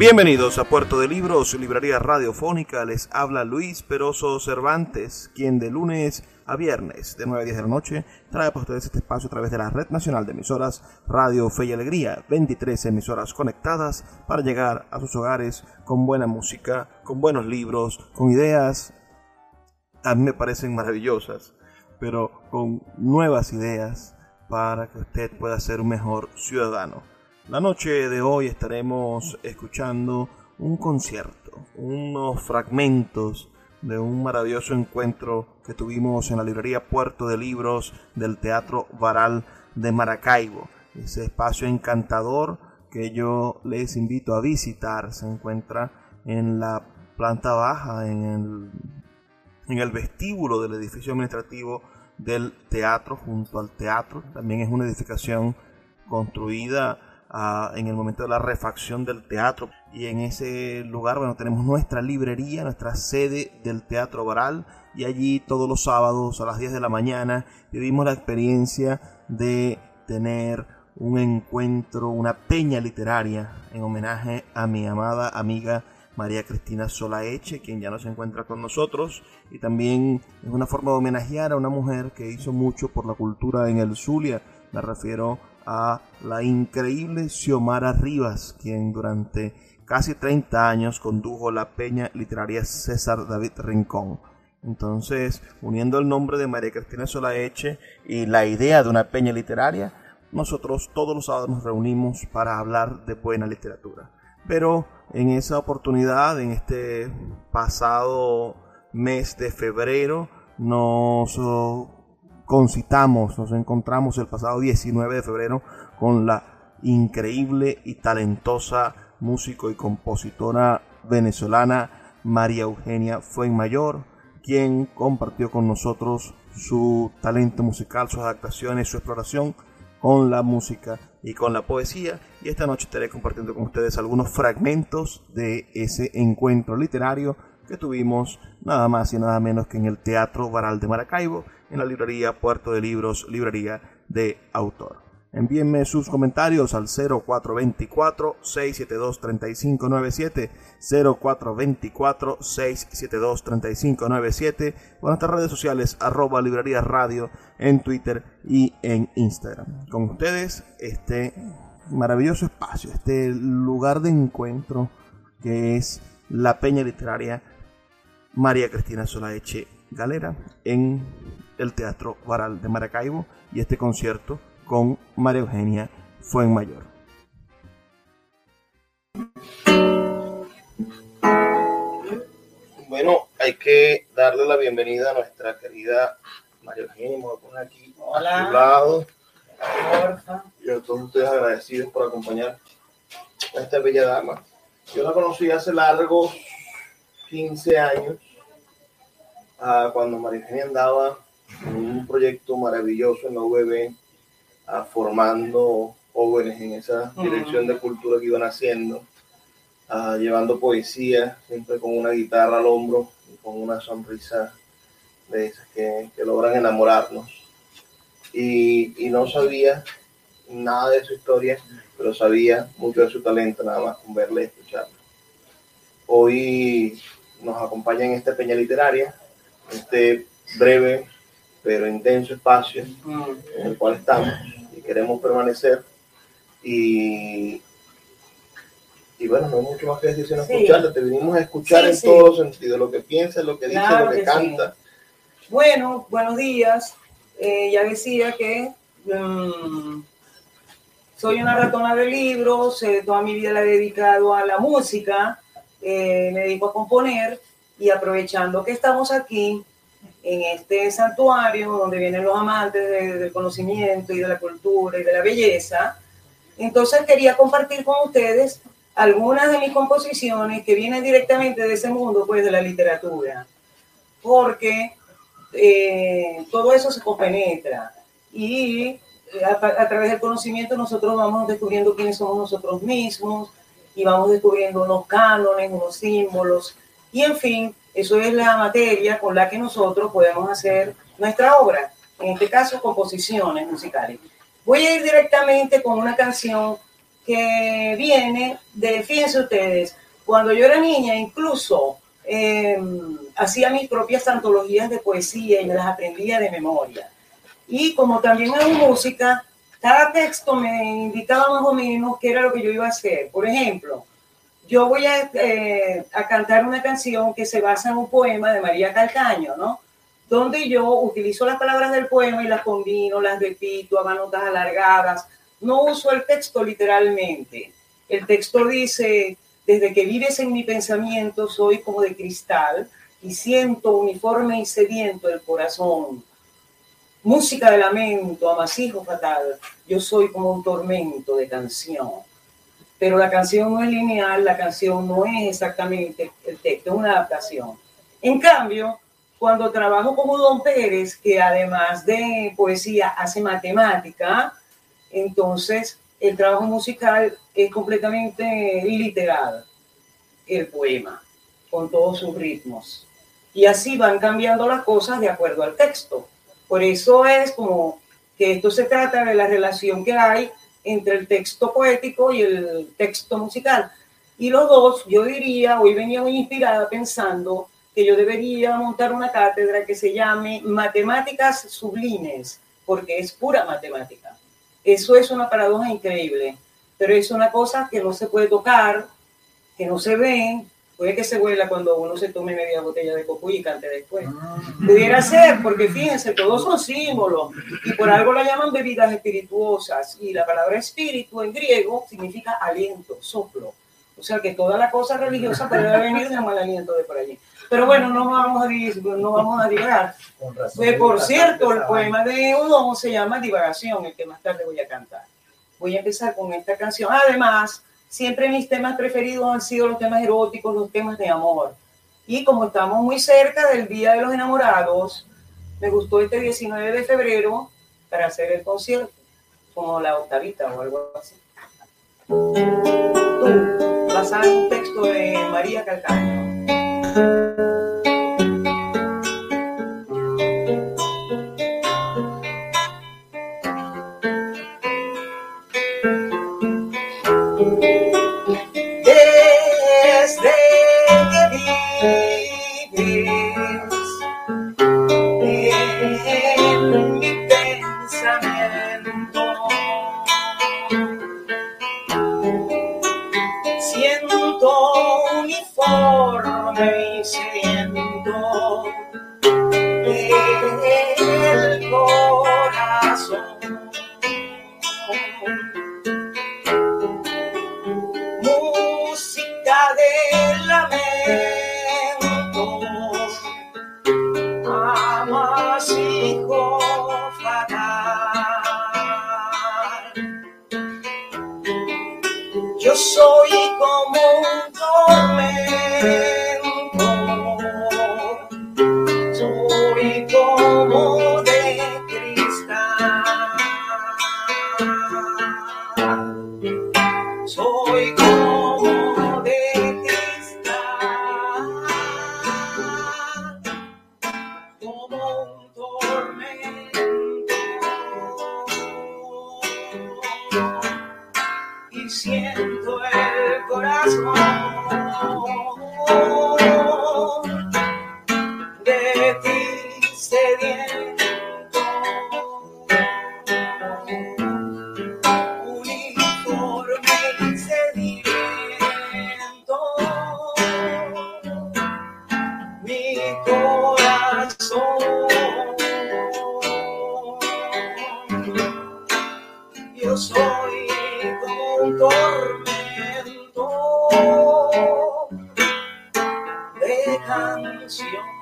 Bienvenidos a Puerto de Libros, librería radiofónica. Les habla Luis Peroso Cervantes, quien de lunes a viernes de 9 a 10 de la noche trae para ustedes este espacio a través de la Red Nacional de Emisoras Radio Fe y Alegría. 23 emisoras conectadas para llegar a sus hogares con buena música, con buenos libros, con ideas a mí me parecen maravillosas, pero con nuevas ideas para que usted pueda ser un mejor ciudadano. La noche de hoy estaremos escuchando un concierto, unos fragmentos de un maravilloso encuentro que tuvimos en la librería Puerto de Libros del Teatro Varal de Maracaibo. Ese espacio encantador que yo les invito a visitar se encuentra en la planta baja, en el, en el vestíbulo del edificio administrativo del teatro, junto al teatro. También es una edificación construida en el momento de la refacción del teatro. Y en ese lugar, bueno, tenemos nuestra librería, nuestra sede del Teatro Varal. Y allí todos los sábados a las 10 de la mañana vivimos la experiencia de tener un encuentro, una peña literaria en homenaje a mi amada amiga María Cristina Solaeche, quien ya no se encuentra con nosotros, y también es una forma de homenajear a una mujer que hizo mucho por la cultura en el Zulia. Me refiero a la increíble Xiomara Rivas, quien durante casi 30 años condujo la peña literaria César David Rincón. Entonces, uniendo el nombre de María Cristina Solaeche y la idea de una peña literaria, nosotros todos los sábados nos reunimos para hablar de buena literatura. Pero en esa oportunidad, en este pasado mes de febrero, nos concitamos, nos encontramos el pasado 19 de febrero con la increíble y talentosa músico y compositora venezolana María Eugenia Fuenmayor, quien compartió con nosotros su talento musical, sus adaptaciones, su exploración con la música y con la poesía. Y esta noche estaré compartiendo con ustedes algunos fragmentos de ese encuentro literario que tuvimos nada más y nada menos que en el Teatro Varal de Maracaibo, en la librería Puerto de Libros, librería de autor. Envíenme sus comentarios al 0424-672-3597, 0424-672-3597 o en nuestras redes sociales arroba librería radio en Twitter y en Instagram. Con ustedes este maravilloso espacio, este lugar de encuentro que es la Peña Literaria María Cristina Solaeche Galera en el Teatro Varal de Maracaibo y este concierto con María Eugenia Fuenmayor. Bueno, hay que darle la bienvenida a nuestra querida María Eugenia. Me voy a poner aquí a su lado. Y a todos ustedes agradecidos por acompañar a esta bella dama. Yo la conocí hace largos 15 años, cuando María Eugenia andaba en un proyecto maravilloso en la UBB, formando jóvenes en esa dirección de cultura que iban haciendo, llevando poesía, siempre con una guitarra al hombro y con una sonrisa de esas que, que logran enamorarnos. Y, y no sabía nada de su historia, pero sabía mucho de su talento, nada más con verle y escucharle. Hoy nos acompaña en esta peña literaria, este breve pero intenso espacio en el cual estamos y queremos permanecer. Y y bueno, no hay mucho más que decir sino escucharte. Te vinimos a escuchar en todos los sentidos, lo que piensa, lo que dice, lo que, canta. Bueno, buenos días. Eh, ya decía que mm, soy una ratona de libros, eh, toda mi vida la he dedicado a la música, eh, me dedico a componer y aprovechando que estamos aquí en este santuario donde vienen los amantes del conocimiento y de la cultura y de la belleza, entonces quería compartir con ustedes algunas de mis composiciones que vienen directamente de ese mundo, pues de la literatura, porque eh, todo eso se compenetra y eh, a, través del conocimiento nosotros vamos descubriendo quiénes somos nosotros mismos y vamos descubriendo unos cánones, unos símbolos y en fin, eso es la materia con la que nosotros podemos hacer nuestra obra, en este caso composiciones musicales. Voy a ir directamente con una canción que viene de, fíjense ustedes, cuando yo era niña incluso em, hacía mis propias antologías de poesía y me las aprendía de memoria. Y como también hago música, cada texto me indicaba más o menos qué era lo que yo iba a hacer. Por ejemplo, yo voy a, eh, a cantar una canción que se basa en un poema de María Calcaño, ¿no? Donde yo utilizo las palabras del poema y las combino, las repito, hago notas alargadas, no uso el texto literalmente. El texto dice, desde que vives en mi pensamiento soy como de cristal y siento uniforme y sediento el corazón. Música de lamento, amasijo fatal, yo soy como un tormento de canción. Pero la canción no es lineal, la canción no es exactamente el texto, es una adaptación. En cambio, cuando trabajo como Don Pérez, que además de poesía hace matemática, entonces, el trabajo musical es completamente literal, el poema, con todos sus ritmos. Y así van cambiando las cosas de acuerdo al texto. Por eso es como que esto se trata de la relación que hay entre el texto poético y el texto musical. Y los dos, yo diría, hoy venía muy inspirada pensando que yo debería montar una cátedra que se llame Matemáticas Sublimes, porque es pura matemática. Eso es una paradoja increíble, pero es una cosa que no se puede tocar, que no se ve, puede que se vuela cuando uno se tome media botella de coco y cante después. Ah. Pudiera ser, porque fíjense, todos son símbolos y por algo la llaman bebidas espirituosas y la palabra espíritu en griego significa aliento, soplo. O sea que toda la cosa religiosa puede venir de mal aliento de por allí. Pero bueno, no vamos a, no vamos a divagar. por cierto, el poema de Udon se llama Divagación, el que más tarde voy a cantar. Voy a empezar con esta canción. Además, siempre mis temas preferidos han sido los temas eróticos, los temas de amor. Y como estamos muy cerca del Día de los Enamorados, me gustó este 19 de febrero para hacer el concierto, como la octavita o algo así. basada en un texto de María Calcaño. Soy como un tormento de canción.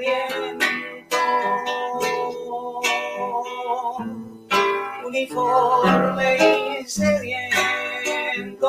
Sediento uniforme y sediento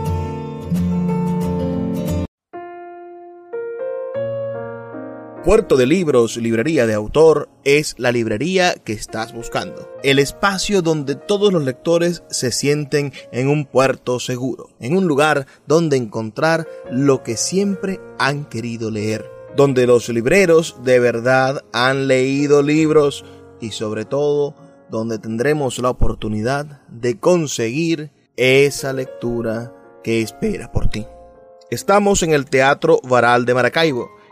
Puerto de Libros, librería de autor, es la librería que estás buscando. El espacio donde todos los lectores se sienten en un puerto seguro, en un lugar donde encontrar lo que siempre han querido leer, donde los libreros de verdad han leído libros y sobre todo donde tendremos la oportunidad de conseguir esa lectura que espera por ti. Estamos en el Teatro Varal de Maracaibo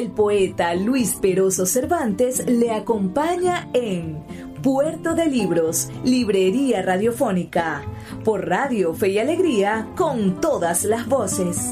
El poeta Luis Peroso Cervantes le acompaña en Puerto de Libros, Librería Radiofónica, por Radio Fe y Alegría, con todas las voces.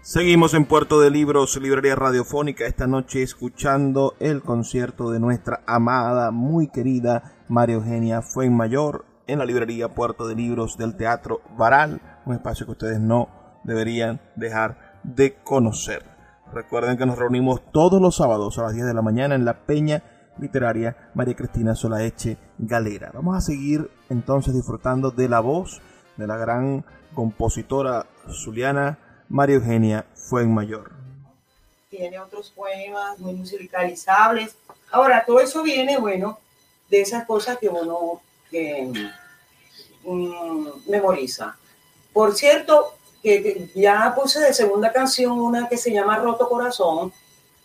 Seguimos en Puerto de Libros, Librería Radiofónica, esta noche escuchando el concierto de nuestra amada, muy querida María Eugenia Fuenmayor en la librería Puerto de Libros del Teatro Varal, un espacio que ustedes no deberían dejar de conocer. Recuerden que nos reunimos todos los sábados a las 10 de la mañana en la Peña Literaria María Cristina Solaeche Galera. Vamos a seguir entonces disfrutando de la voz de la gran compositora zuliana María Eugenia Fuenmayor. Tiene otros poemas muy musicalizables. Ahora, todo eso viene, bueno, de esas cosas que uno que, mm, memoriza. Por cierto, que, ya puse de segunda canción una que se llama Roto Corazón,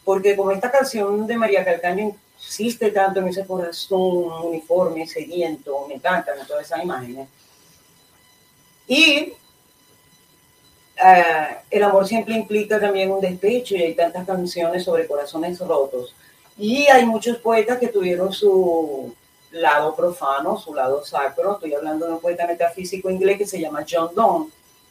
porque como esta canción de María Calcaño insiste tanto en ese corazón uniforme, sediento, me encantan todas esas imágenes. Y eh, el amor siempre implica también un despecho y hay tantas canciones sobre corazones rotos. Y hay muchos poetas que tuvieron su lado profano, su lado sacro. Estoy hablando de un poeta metafísico inglés que se llama John Donne,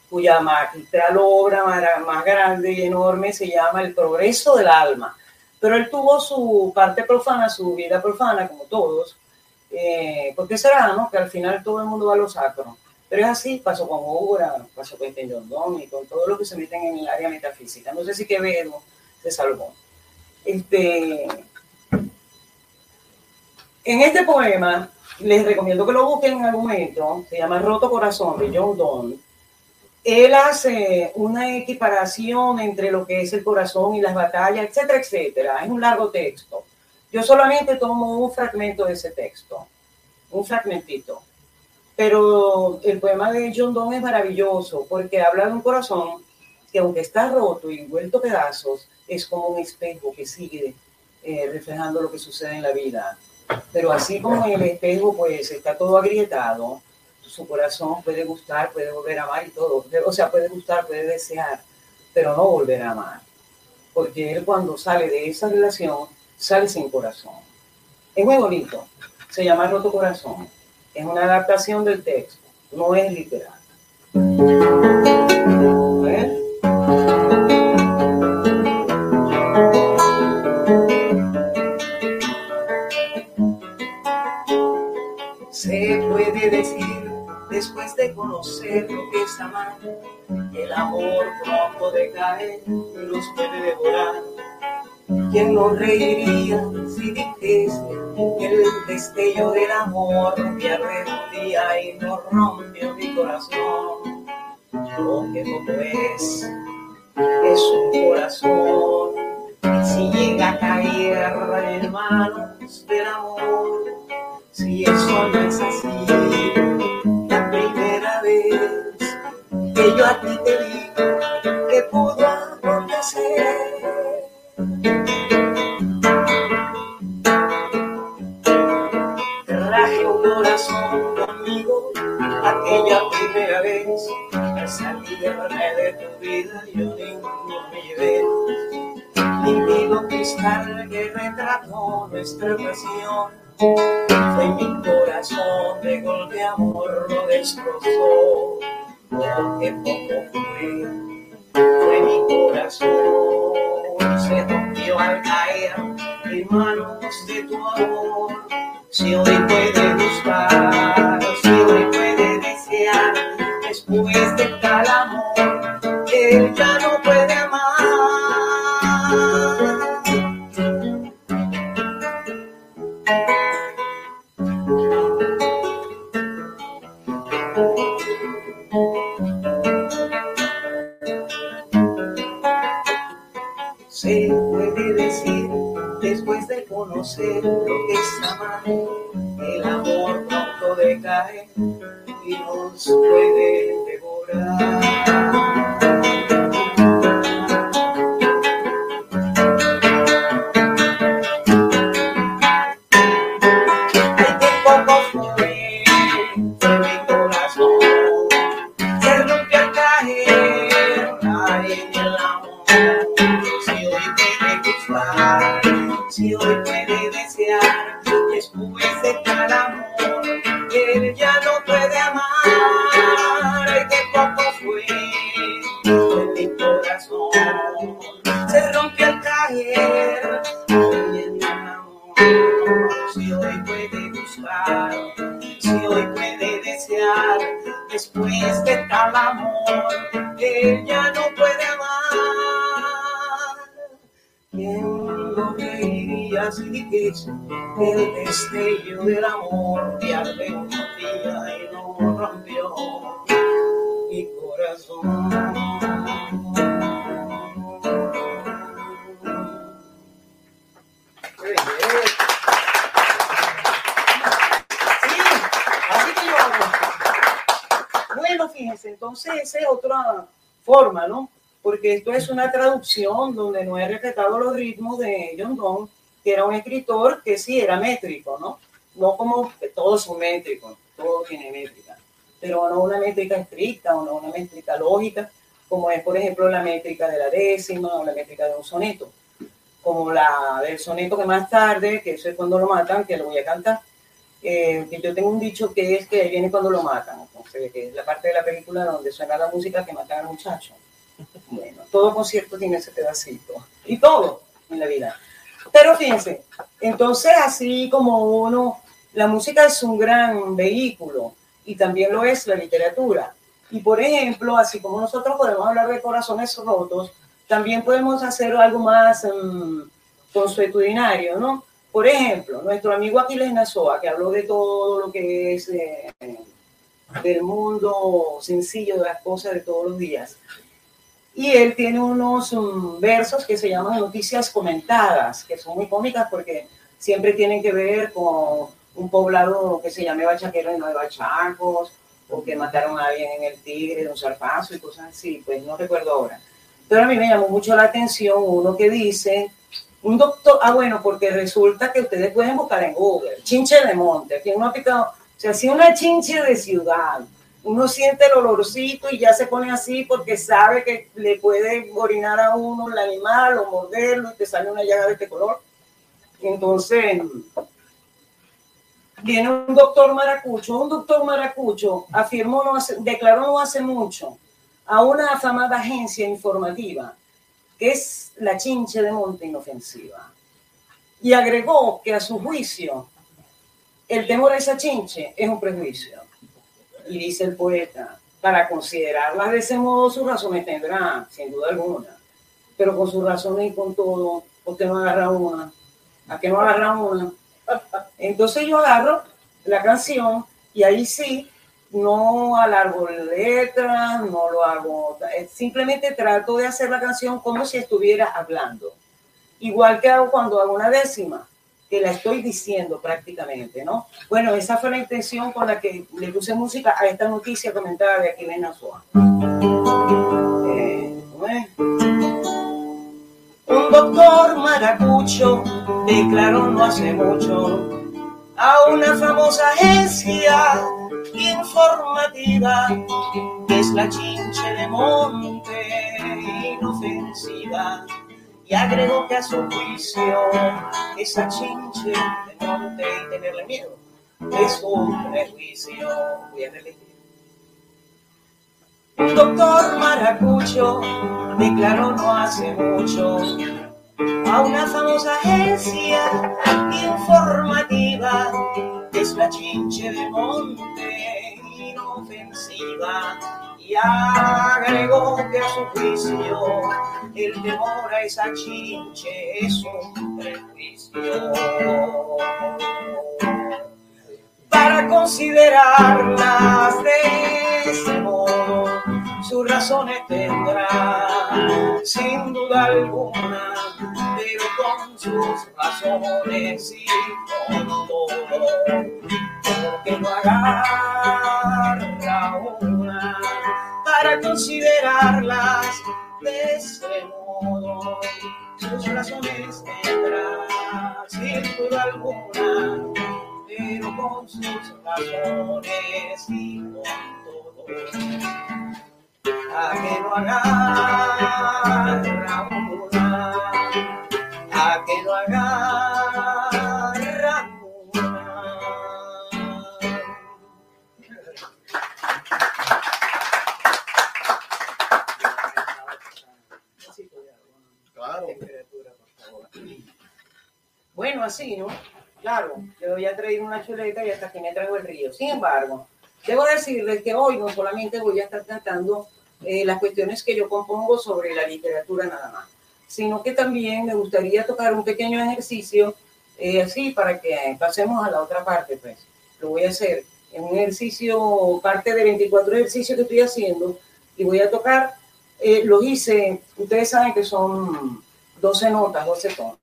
cuya magistral obra más grande y enorme se llama El progreso del alma. Pero él tuvo su parte profana, su vida profana, como todos, eh, porque será, ¿no? Que al final todo el mundo va a lo sacro. Pero es así, pasó con Obra, pasó con John Donne y con todos los que se meten en el área metafísica. No sé si Quevedo se salvó. Este, en este poema, les recomiendo que lo busquen en algún momento, se llama Roto Corazón de John Donne. Él hace una equiparación entre lo que es el corazón y las batallas, etcétera, etcétera. Es un largo texto. Yo solamente tomo un fragmento de ese texto, un fragmentito. Pero el poema de John Donne es maravilloso porque habla de un corazón que aunque está roto y vuelto pedazos, es como un espejo que sigue eh, reflejando lo que sucede en la vida. Pero así como en el espejo pues está todo agrietado, su corazón puede gustar, puede volver a amar y todo. O sea, puede gustar, puede desear, pero no volver a amar. Porque él cuando sale de esa relación, sale sin corazón. Es muy bonito. Se llama Roto Corazón. Es una adaptación del texto, no es literal. Después de conocer lo que es amar. El amor pronto decae y nos puede devorar. ¿Quién no reiría si dijese que el destello del amor un día y no rompió mi corazón? Lo que poco es, es un corazón. Si llega a caer en manos del amor, si eso no es así, que yo a ti te vi que pudo acontecer. Traje un corazón conmigo aquella primera vez al salirme de tu vida yo ninguno me llevé. Limpio cristal que retrató nuestra pasión fue mi corazón de golpe amor lo destrozó porque poco fue, fue mi corazón, se rompió al caer en manos de tu amor. Si hoy puede buscar, si hoy puede desear, después de tal amor, él ya no puede conocer lo que es amar. El amor pronto decae y nos puede devorar. El destello del amor que un día y no rompió mi corazón. Bueno, fíjense, entonces esa es otra forma, ¿no? Porque esto es una traducción donde no he respetado los ritmos de John Donne que era un escritor que sí era métrico, ¿no? No como todos son métricos, todo tiene métrica, pero no una métrica estricta o no una métrica lógica, como es, por ejemplo, la métrica de la décima o la métrica de un soneto, como la del soneto que más tarde, que eso es cuando lo matan, que lo voy a cantar, eh, que yo tengo un dicho que es que viene cuando lo matan, entonces, que es la parte de la película donde suena la música que matan al muchacho. Bueno, todo concierto tiene ese pedacito, y todo en la vida. Pero fíjense, entonces así como uno, la música es un gran vehículo y también lo es la literatura. Y por ejemplo, así como nosotros podemos hablar de corazones rotos, también podemos hacer algo más um, consuetudinario, ¿no? Por ejemplo, nuestro amigo Aquiles Nazoa, que habló de todo lo que es eh, del mundo sencillo, de las cosas de todos los días. Y él tiene unos um, versos que se llaman noticias comentadas, que son muy cómicas porque siempre tienen que ver con un poblado que se llame Bachaquero y no de Bachacos, o que mataron a alguien en el Tigre de un zarpazo y cosas así, pues no recuerdo ahora. Pero a mí me llamó mucho la atención uno que dice, un doctor, ah bueno, porque resulta que ustedes pueden buscar en Google, chinche de monte, aquí uno ha picado, o sea, si una chinche de ciudad, uno siente el olorcito y ya se pone así porque sabe que le puede orinar a uno el animal o morderlo y te sale una llaga de este color. Entonces, viene un doctor maracucho, un doctor maracucho afirmó, no declaró no hace mucho a una afamada agencia informativa, que es la chinche de monte inofensiva, y agregó que a su juicio el temor a esa chinche es un prejuicio. Y dice el poeta, para considerarla de ese modo sus razones tendrá, sin duda alguna, pero con sus razones y con todo, usted no agarra una. ¿A qué no agarra una? Entonces yo agarro la canción y ahí sí, no alargo letras, no lo hago, eh, simplemente trato de hacer la canción como si estuviera hablando. Igual que hago cuando hago una décima, que la estoy diciendo prácticamente, ¿no? Bueno, esa fue la intención con la que le puse música a esta noticia comentada de Aquilena Soa. Eh, un doctor maracucho declaró no hace mucho a una famosa agencia informativa que es la chinche de monte inofensiva y agregó que a su juicio esa chinche de monte y tenerle miedo es un prejuicio voy a doctor maracucho declaró no hace mucho a una famosa agencia informativa es la chinche de monte inofensiva agregó que a su juicio el temor a esa chinche es un prejuicio. Para considerarlas de ese sus razones tendrá sin duda alguna pero con sus razones y con todo porque no agarra una para considerarlas de ese modo sus razones tendrá sin duda alguna pero con sus razones y con todo. A que no agarra una, a agarra una. Claro. Bueno, así, ¿no? Claro, yo ya traído una chuleta y hasta que me traigo el río. Sin embargo, debo decirles que hoy no solamente voy a estar tratando eh, las cuestiones que yo compongo sobre la literatura nada más, sino que también me gustaría tocar un pequeño ejercicio eh, así para que pasemos a la otra parte, pues. Lo voy a hacer en un ejercicio, parte de 24 ejercicios que estoy haciendo y voy a tocar, eh, hice, ustedes saben que son 12 notas, 12 tonos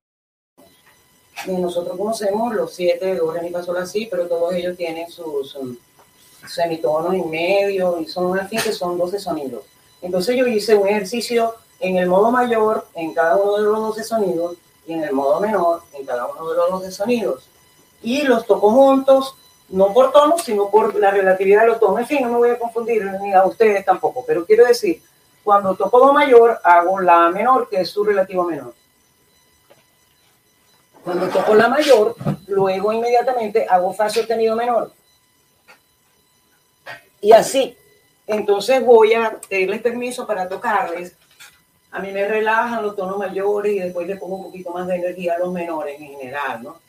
nosotros conocemos los siete de do, re, mi, así, pero todos ellos tienen sus, semitonos en medio y son fin que son 12 sonidos. Entonces yo hice un ejercicio en el modo mayor en cada uno de los 12 sonidos y en el modo menor en cada uno de los 12 sonidos. Y los toco juntos, no por tonos, sino por la relatividad de los tonos. En fin, no me voy a confundir ni a ustedes tampoco, pero quiero decir, cuando toco do mayor, hago la menor, que es su relativo menor Cuando toco la mayor, luego inmediatamente hago fa sostenido menor. Y así. Entonces voy a pedirles permiso para tocarles. A mí me relajan los tonos mayores y después le pongo un poquito más de energía a los menores en general, ¿no?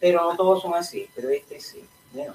Pero no todos son así, pero este sí. Bueno.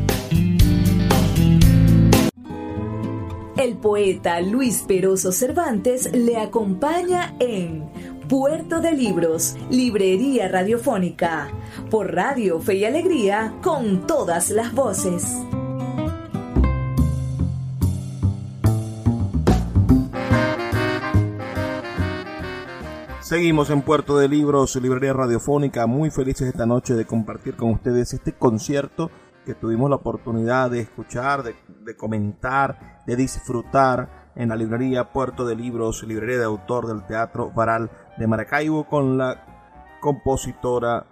El poeta Luis Peroso Cervantes le acompaña en Puerto de Libros, Librería Radiofónica, por Radio Fe y Alegría, con todas las voces. Seguimos en Puerto de Libros, Librería Radiofónica, muy felices esta noche de compartir con ustedes este concierto que tuvimos la oportunidad de escuchar, de, comentar, de disfrutar en la librería Puerto de Libros, librería de autor del Teatro Varal de Maracaibo con la compositora,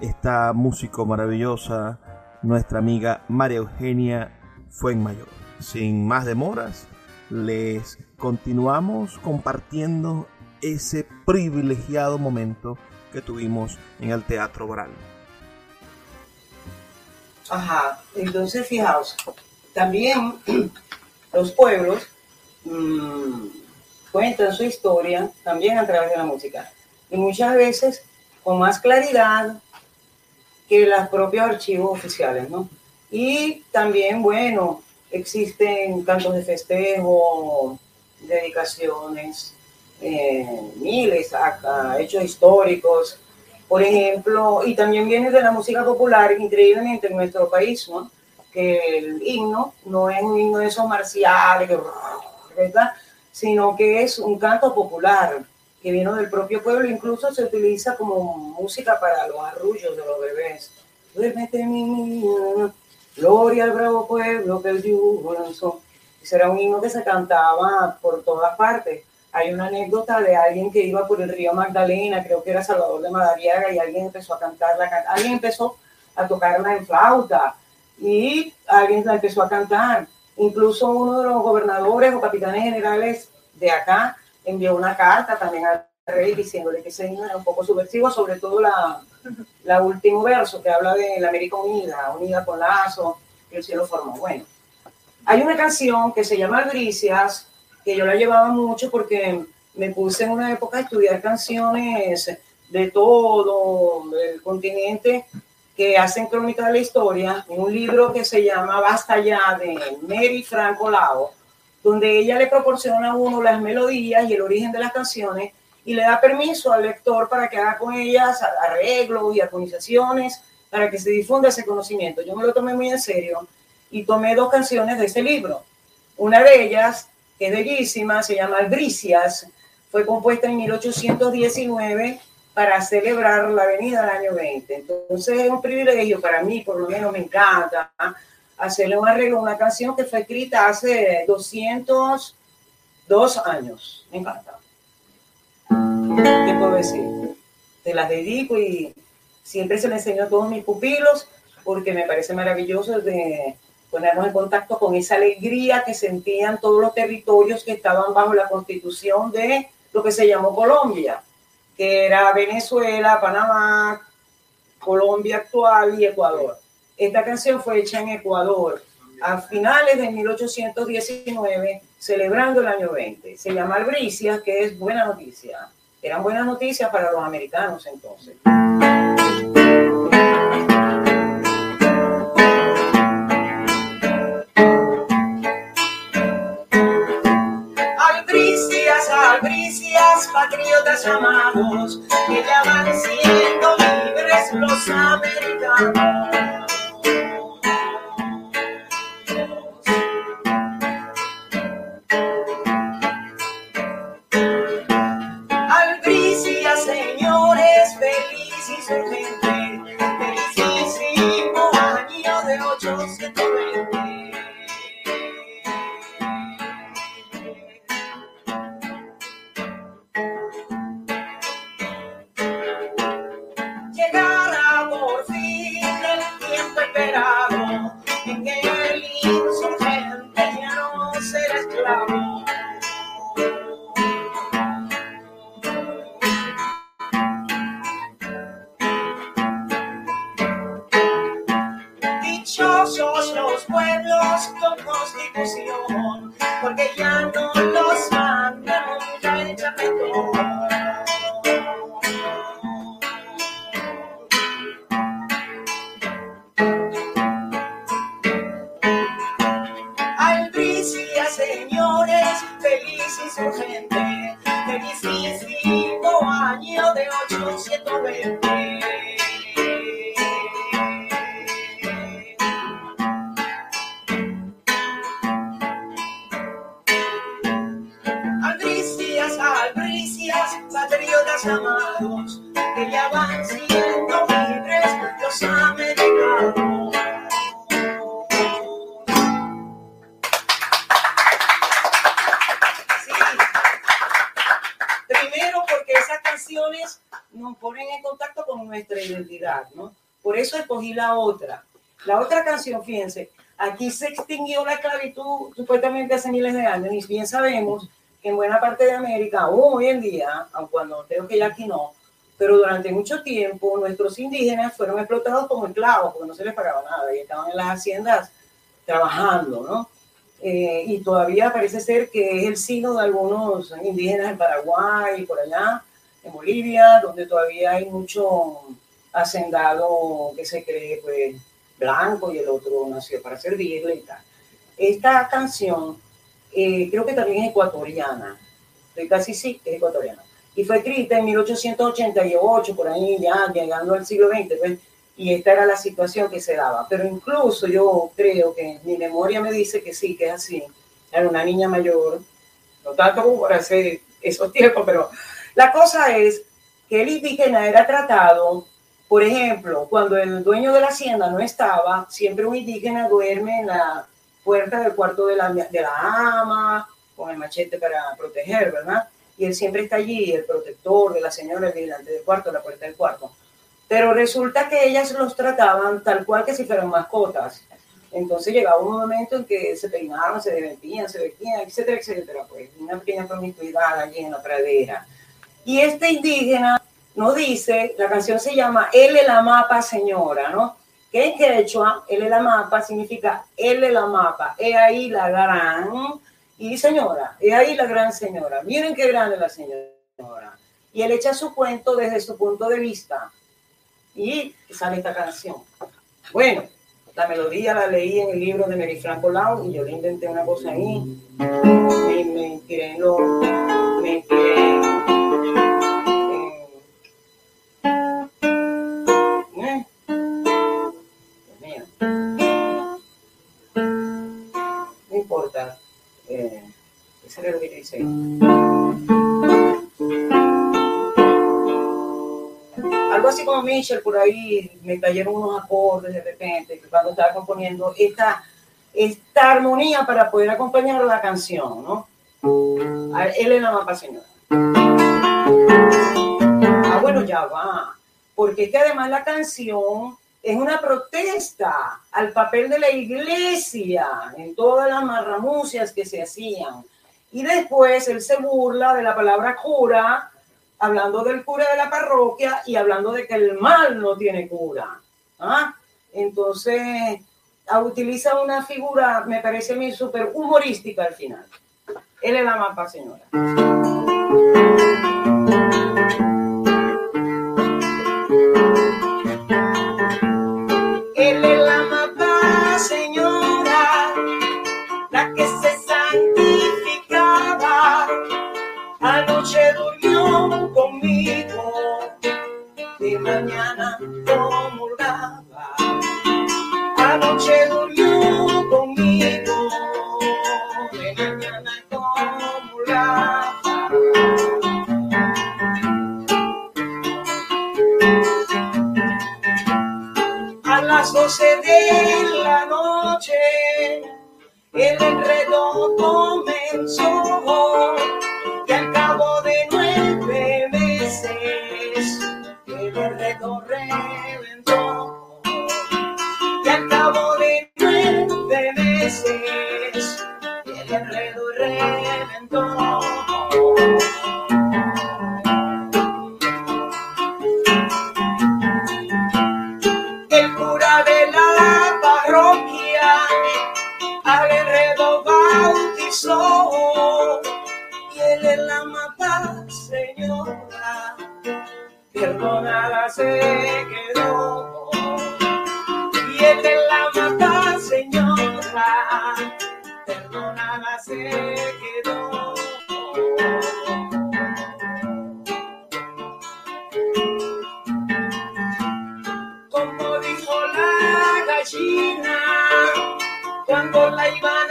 esta músico maravillosa, nuestra amiga María Eugenia Fuenmayor. Sin más demoras, les continuamos compartiendo ese privilegiado momento que tuvimos en el Teatro Varal. Ajá, entonces fijaos, también los pueblos mmm, cuentan su historia también a través de la música. Y muchas veces con más claridad que los propios archivos oficiales, ¿no? Y también, bueno, existen cantos de festejo, dedicaciones, eh, miles, a, hechos históricos, por ejemplo, y también viene de la música popular, increíblemente en nuestro país, ¿no? Que el himno no es un himno de esos marciales, ¿verdad? Sino que es un canto popular que vino del propio pueblo, incluso se utiliza como música para los arrullos de los bebés. Duérmete, mi niña, gloria al bravo pueblo que el yugo lanzó. Ese era un himno que se cantaba por todas partes hay una anécdota de alguien que iba por el río Magdalena, creo que era Salvador de Madariaga, y alguien empezó a cantar la alguien empezó a tocarla en flauta y alguien la empezó a cantar. Incluso uno de los gobernadores o capitanes generales de acá envió una carta también al rey diciéndole que ese himno era un poco subversivo, sobre todo la, la último verso que habla de la América unida, unida con lazo, que el cielo formó. Bueno, hay una canción que se llama Albricias, que yo la llevaba mucho porque me puse en una época a estudiar canciones de todo el continente que hacen crónica de la historia, en un libro que se llama Basta ya de Mary Franco Lao, donde ella le proporciona a uno las melodías y el origen de las canciones y le da permiso al lector para que haga con ellas arreglos y armonizaciones para que se difunda ese conocimiento. Yo me lo tomé muy en serio y tomé dos canciones de ese libro. Una de ellas, que es bellísima, se llama Albricias, fue compuesta en 1819 para celebrar la venida del año 20. Entonces es un privilegio para mí, por lo menos me encanta, hacerle un arreglo a una canción que fue escrita hace 202 años. Me encanta. ¿Qué puedo decir? Te las dedico y siempre se le enseño a todos mis pupilos porque me parece maravilloso de ponernos en contacto con esa alegría que sentían todos los territorios que estaban bajo la constitución de lo que se llamó Colombia, que era Venezuela, Panamá, Colombia actual y Ecuador. Esta canción fue hecha en Ecuador a finales de 1819, celebrando el año 20. Se llama Albricias, que es buena noticia. Eran buenas noticias para los americanos entonces. Albricias, patriotas amados, que ya van siendo libres los americanos. La otra. La otra canción, fíjense, aquí se extinguió la esclavitud supuestamente hace miles de años y bien sabemos que en buena parte de América, hoy en día, aunque cuando creo que ya aquí no, pero durante mucho tiempo nuestros indígenas fueron explotados como esclavos porque no se les pagaba nada y estaban en las haciendas trabajando, ¿no? Eh, y todavía parece ser que es el signo de algunos indígenas en Paraguay y por allá, en Bolivia, donde todavía hay mucho hacendado que se cree pues blanco y el otro nació para servirle y tal. Esta canción eh, creo que también es ecuatoriana, estoy casi sí, es ecuatoriana. Y fue escrita en 1888, por ahí ya llegando al siglo XX, pues, y esta era la situación que se daba. Pero incluso yo creo que mi memoria me dice que sí, que es así. Era una niña mayor, no tanto como por hacer esos tiempos, pero la cosa es que el indígena era tratado por ejemplo, cuando el dueño de la hacienda no estaba, siempre un indígena duerme en la puerta del cuarto de la, de la ama, con el machete para proteger, ¿verdad? Y él siempre está allí, el protector de la señora, el vigilante del cuarto, la puerta del cuarto. Pero resulta que ellas los trataban tal cual que si fueran mascotas. Entonces llegaba un momento en que se peinaban, se divertían, se vestían, etcétera, etcétera. Pues una pequeña promiscuidad allí en la pradera. Y este indígena no dice, la canción se llama Él la mapa señora, ¿no? Que en quechua, Él la mapa significa Él la mapa, he ahí la gran, y señora, he ahí la gran señora, miren qué grande la señora. Y él echa su cuento desde su punto de vista. Y sale esta canción. Bueno, la melodía la leí en el libro de Mary Franco Lau y yo le inventé una cosa ahí. Me inspiré, me inspiré Algo así como Mitchell, por ahí me cayeron unos acordes de repente, cuando estaba componiendo esta, esta armonía para poder acompañar la canción, ¿no? Él es la mapa señora. Ah, bueno, ya va. Porque es que además la canción es una protesta al papel de la iglesia en todas las marramucias que se hacían. Y después él se burla de la palabra cura, hablando del cura de la parroquia y hablando de que el mal no tiene cura. ¿ah? Entonces, utiliza una figura, me parece a mí, súper humorística al final. Él es la mapa, señora. Mañana comulgaba. Anoche durmió conmigo, de mañana comulgaba. A las doce de la noche el enredo perdonada se quedó. Como dijo la gallina cuando la iban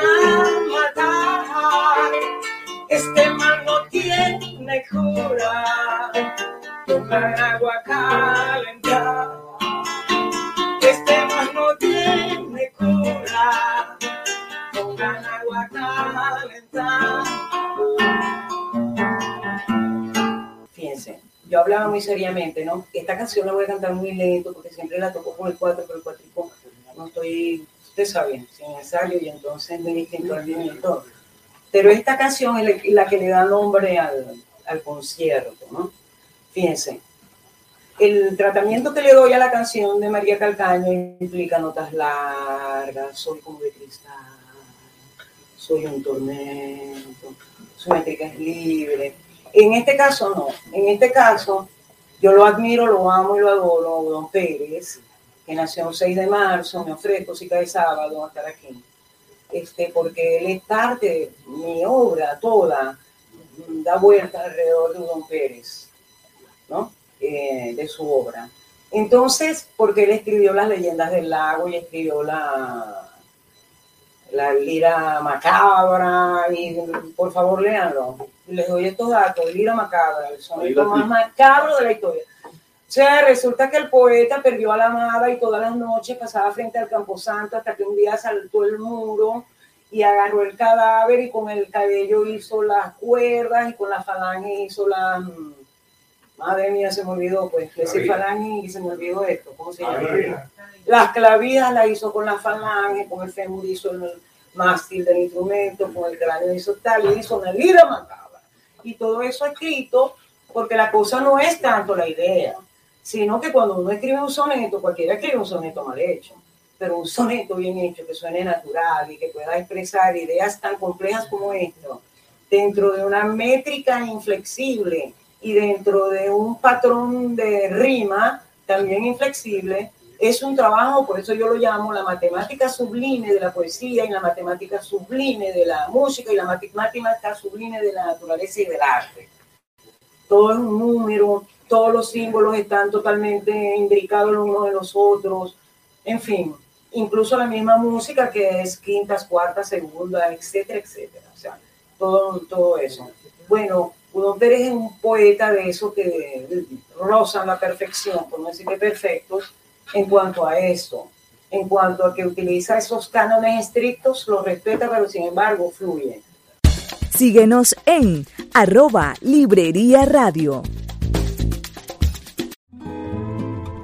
seriamente, ¿no? Esta canción la voy a cantar muy lento porque siempre la toco con el cuatro, pero el cuatrico no estoy, usted sabe, sin ensayo y entonces me distinto al todo. Pero esta canción es la que le da nombre al, al concierto, ¿no? Fíjense, el tratamiento que le doy a la canción de María Calcaño implica notas largas, soy como de cristal, soy un tormento, su métrica es libre. En este caso no, en este caso yo lo admiro, lo amo y lo adoro, don Pérez, que nació el 6 de marzo, me ofrezco si cae sábado a estar aquí, este, porque él es parte, mi obra toda da vuelta alrededor de don Pérez, ¿no? Eh, de su obra. Entonces, porque él escribió las leyendas del lago y escribió la, la lira macabra, y por favor léanlo. Les doy estos datos, lira macabra, el soneto más macabro de la historia. O sea, resulta que el poeta perdió a la amada y todas las noches pasaba frente al camposanto hasta que un día saltó el muro y agarró el cadáver y con el cabello hizo las cuerdas y con la falange hizo la... Madre mía, se me olvidó, pues, decir falange y se me olvidó esto, ¿cómo se llama? Las clavías las hizo con la falange, con el fémur hizo el mástil del instrumento, con el cráneo hizo tal, y hizo una lira macabra. Y todo eso escrito porque la cosa no es tanto la idea, sino que cuando uno escribe un soneto, cualquiera escribe un soneto mal hecho, pero un soneto bien hecho, que suene natural y que pueda expresar ideas tan complejas como esto, dentro de una métrica inflexible y dentro de un patrón de rima también inflexible, es un trabajo, por eso yo lo llamo la matemática sublime de la poesía y la matemática sublime de la música y la matemática sublime de la naturaleza y del arte. Todo es un número, todos los símbolos están totalmente imbricados los unos de los otros, en fin, incluso la misma música que es quintas, cuartas, segundas, etcétera, etcétera. O sea, todo, todo eso. Bueno, Udon Pérez es un poeta de eso que rozan la perfección, por no decir que perfectos, en cuanto a eso, en cuanto a que utiliza esos cánones estrictos, los respeta, pero sin embargo fluye. Síguenos en arroba Librería Radio.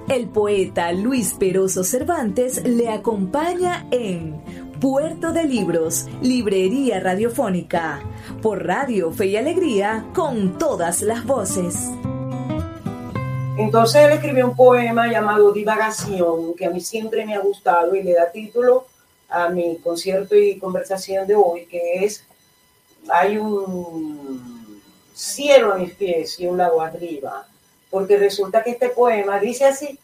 El poeta Luis Peroso Cervantes le acompaña en Puerto de Libros, Librería Radiofónica, por Radio Fe y Alegría, con todas las voces. Entonces él escribió un poema llamado Divagación, que a mí siempre me ha gustado y le da título a mi concierto y conversación de hoy, que es Hay un cielo a mis pies y un lago arriba, porque resulta que este poema dice así,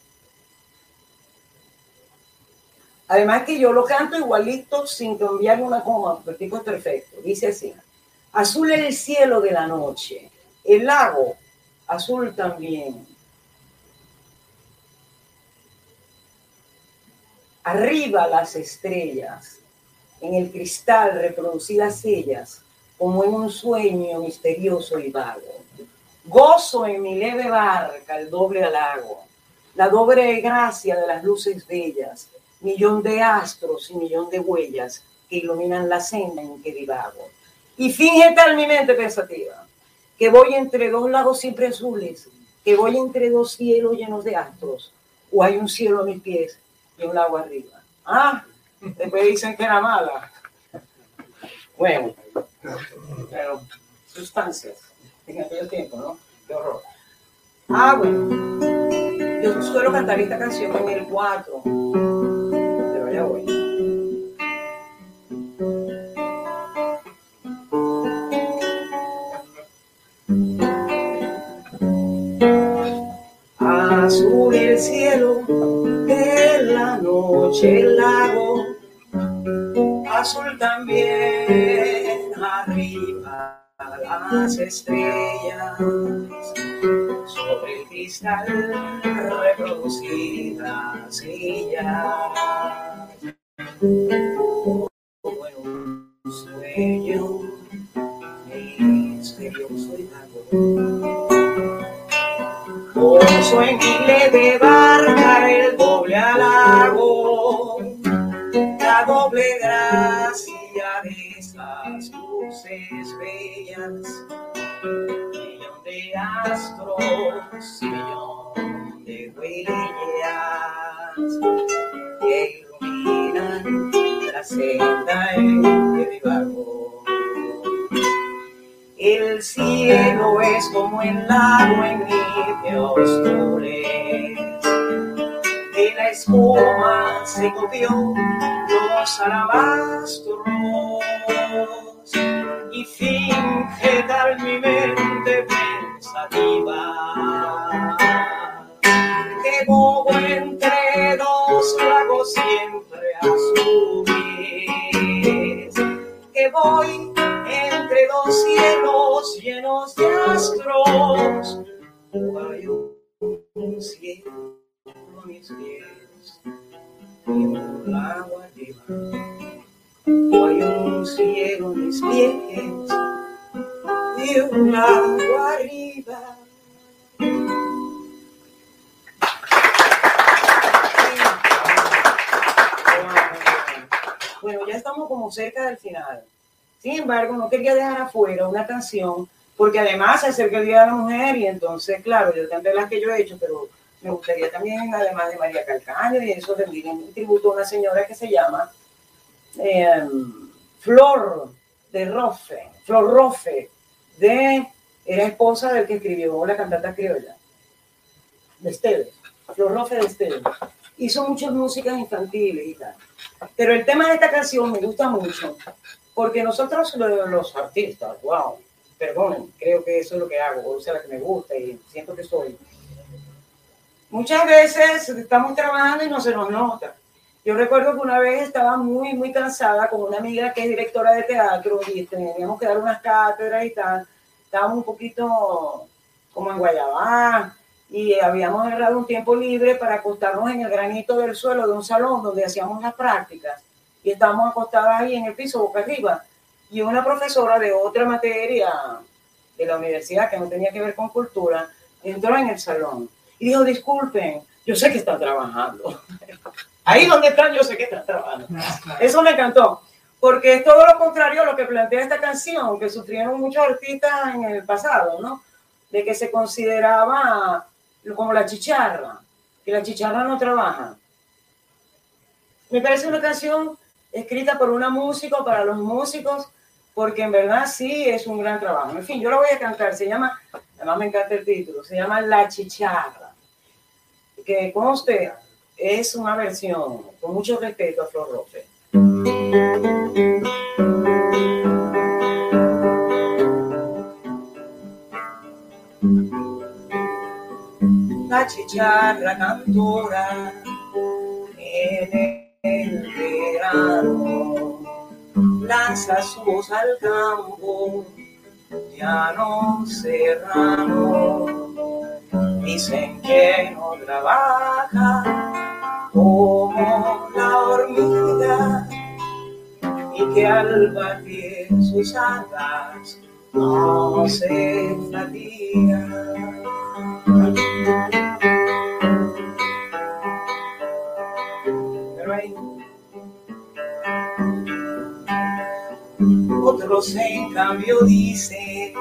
Además que yo lo canto igualito sin cambiar una coma, porque el tipo es perfecto. Dice así, azul es el cielo de la noche, el lago azul también. Arriba las estrellas, en el cristal reproducidas ellas, como en un sueño misterioso y vago. Gozo en mi leve barca el doble halago, la doble gracia de las luces bellas, millón de astros y millón de huellas que iluminan la senda en que divago. Y finge tal mi mente pensativa, que voy entre dos lagos siempre azules, que voy entre dos cielos llenos de astros, o hay un cielo a mis pies y un lago arriba. Ah, después dicen que era mala. Bueno, pero sustancias en aquel tiempo, ¿no? Qué horror. Ah, bueno. Yo suelo cantar esta canción en el 4 Azul el cielo de la noche, el lago, azul también arriba las estrellas. Sobre cristal reproducidas y ya. Bueno, sueño misterioso y vago. Oso en mi leve barca el doble halago, la doble gracia de esas luces bellas, de astros, millón de huellas que la senda en que divago. El cielo es como el lago en mi oscures. De la espuma se copió los alabastros y finge dar mi mente que bobo entre dos lagos siempre azules, que voy entre dos cielos llenos de astros, hay un cielo a mis pies y un lago arriba. Hay un cielo a mis pies y un lago arriba. Bueno, ya estamos como cerca del final. Sin embargo, no quería dejar afuera una canción, porque además se acerca el Día de la Mujer y entonces, claro, yo canté las que yo he hecho, pero me gustaría también, además de María Calcaño y eso, rendir un tributo a una señora que se llama em, Flor de Rofe, Flor Rofe, de, era esposa del que escribió la cantata criolla, de Esteves, Flor Rofe de Esteves. Hizo muchas músicas infantiles y tal. Pero el tema de esta canción me gusta mucho, porque nosotros los artistas, wow, perdonen, creo que eso es lo que hago, o sea, la que me gusta y siento que soy. Muchas veces estamos trabajando y no se nos nota. Yo recuerdo que una vez estaba muy, muy cansada con una amiga que es directora de teatro y teníamos que dar unas cátedras y tal. Estábamos un poquito como en Guayabá, y habíamos agarrado un tiempo libre para acostarnos en el granito del suelo de un salón donde hacíamos las prácticas y estábamos acostadas ahí en el piso boca arriba y una profesora de otra materia de la universidad que no tenía que ver con cultura entró en el salón y dijo, disculpen, yo sé que están trabajando. Ahí donde están, yo sé que están trabajando. Eso me encantó, porque es todo lo contrario a lo que plantea esta canción, que sufrieron muchos artistas en el pasado, ¿no? De que se consideraba como la chicharra, que la chicharra no trabaja. Me parece una canción escrita por una música, para los músicos, porque en verdad sí es un gran trabajo. En fin, yo lo voy a cantar, se llama, además me encanta el título, se llama La Chicharra, que conste, es una versión, con mucho respeto a Flor López. La chicharra cantora en el verano lanza su voz al campo, ya no serrano. Dicen que no trabaja que al batir sus alas no se fatiga. Otros en cambio dicen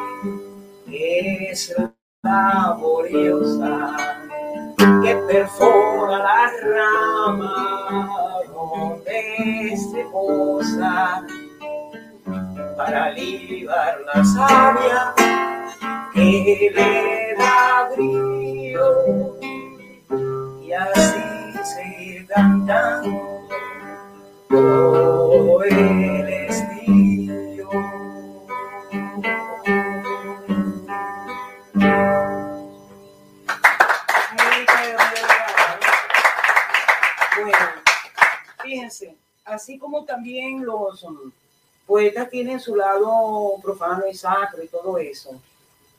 que es laboriosa, que perfora la rama donde se posa para libar la savia que le da brío y así seguir cantando el estío. Así como también los um, poetas tienen su lado profano y sacro y todo eso.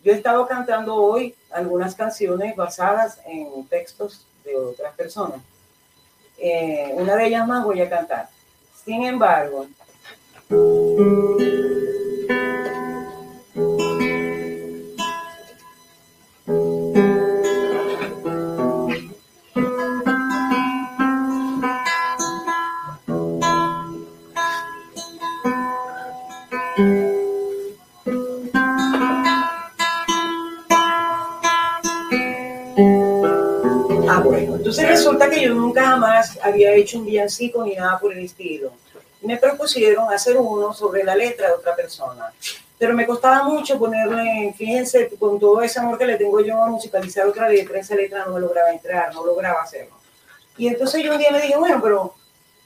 Yo he estado cantando hoy algunas canciones basadas en textos de otras personas. Eh, una de ellas más voy a cantar. Sin embargo, había hecho un villancico ni nada por el estilo. Me propusieron hacer uno sobre la letra de otra persona. Pero me costaba mucho ponerle, fíjense, con todo ese amor que le tengo yo a musicalizar otra letra, esa letra no me lograba entrar, no lograba hacerlo. Y entonces yo un día me dije, bueno, pero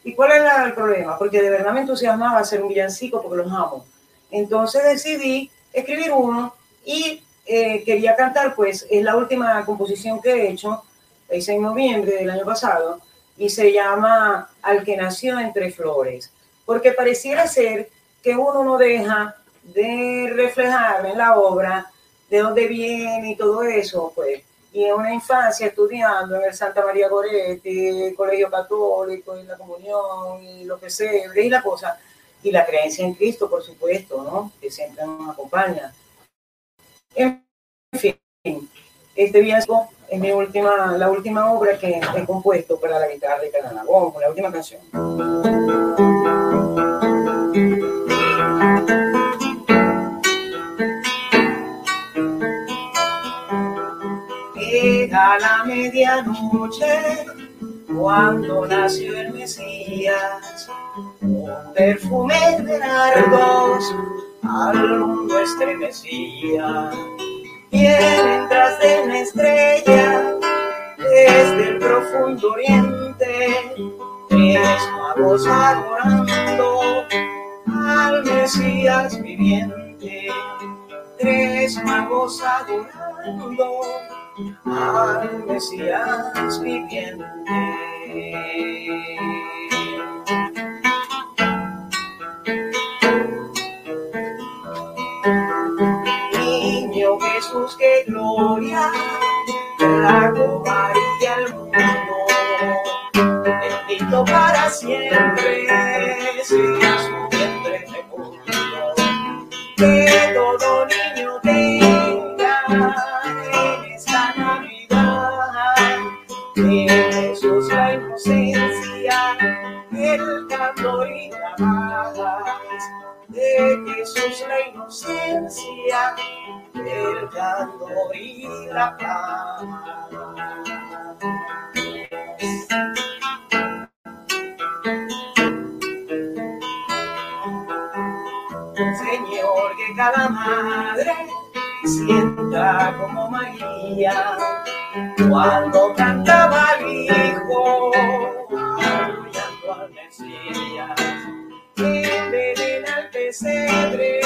¿y cuál era el problema? Porque de verdad me entusiasmaba hacer un villancico porque los amo. Entonces decidí escribir uno y eh, quería cantar, pues es la última composición que he hecho, hice en noviembre del año pasado, y se llama Al que nació entre flores, porque pareciera ser que uno no deja de reflejar en la obra de dónde viene y todo eso, pues. Y en una infancia estudiando en el Santa María Goretti, el Colegio Católico, y la comunión, y lo que sea, y la cosa, y la creencia en Cristo, por supuesto, ¿no? Que siempre nos acompaña. En fin, este viaje es mi última, la última obra que he compuesto para la guitarra de Cananagón, la última canción. Era la medianoche cuando nació el Mesías, un perfume de nardos al mundo estremecía. Vienen tras de una estrella desde el profundo oriente, tres magos adorando al Mesías viviente, tres magos adorando al Mesías viviente. Gloria gloria, lago amarilla al mundo, bendito para siempre sea su vientre recorrido, que todo niño tenga en esta Navidad, que Jesús la inocencia, el calor y la paz, de Jesús la inocencia, el candor y la paz. Señor, que cada madre sienta como María cuando cantaba al Hijo, apoyando al Mesías, en al pesebre,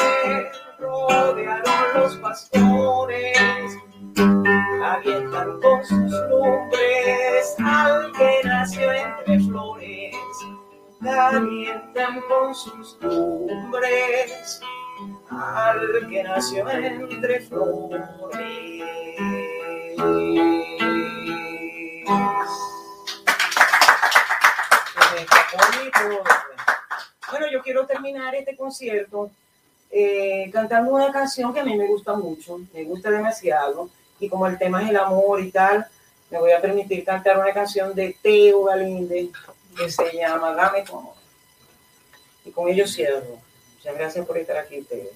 rodearon los pastores, avientan con sus lumbres al que nació entre flores, calientan con sus lumbres al que nació entre flores. Bueno, yo quiero terminar este concierto eh, cantando una canción que a mí me gusta mucho, me gusta demasiado, y como el tema es el amor y tal, me voy a permitir cantar una canción de Teo Galinde que se llama Dame tu amor. Y con ello cierro. Muchas gracias por estar aquí ustedes.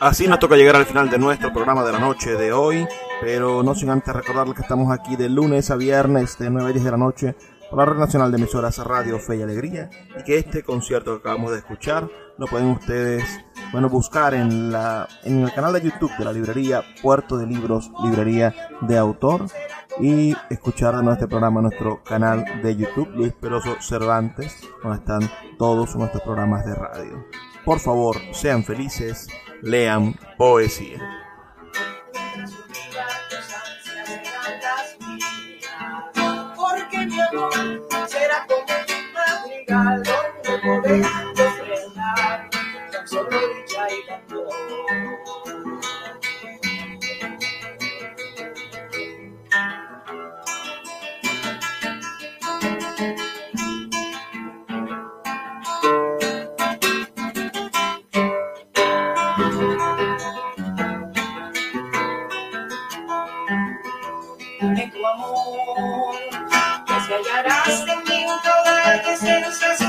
Así nos toca llegar al final de nuestro programa de la noche de hoy, pero no sin antes recordarles que estamos aquí de lunes a viernes de 9 a 10 de la noche por la Red Nacional de Emisoras Radio Fe y Alegría y que este concierto que acabamos de escuchar lo pueden ustedes bueno, buscar en, la, en el canal de YouTube de la librería Puerto de Libros, librería de autor y escuchar de nuestro programa nuestro canal de YouTube Luis Peroso Cervantes, donde están todos nuestros programas de radio. Por favor, sean felices lean poesía. Porque mi amor será como un madrigal tantas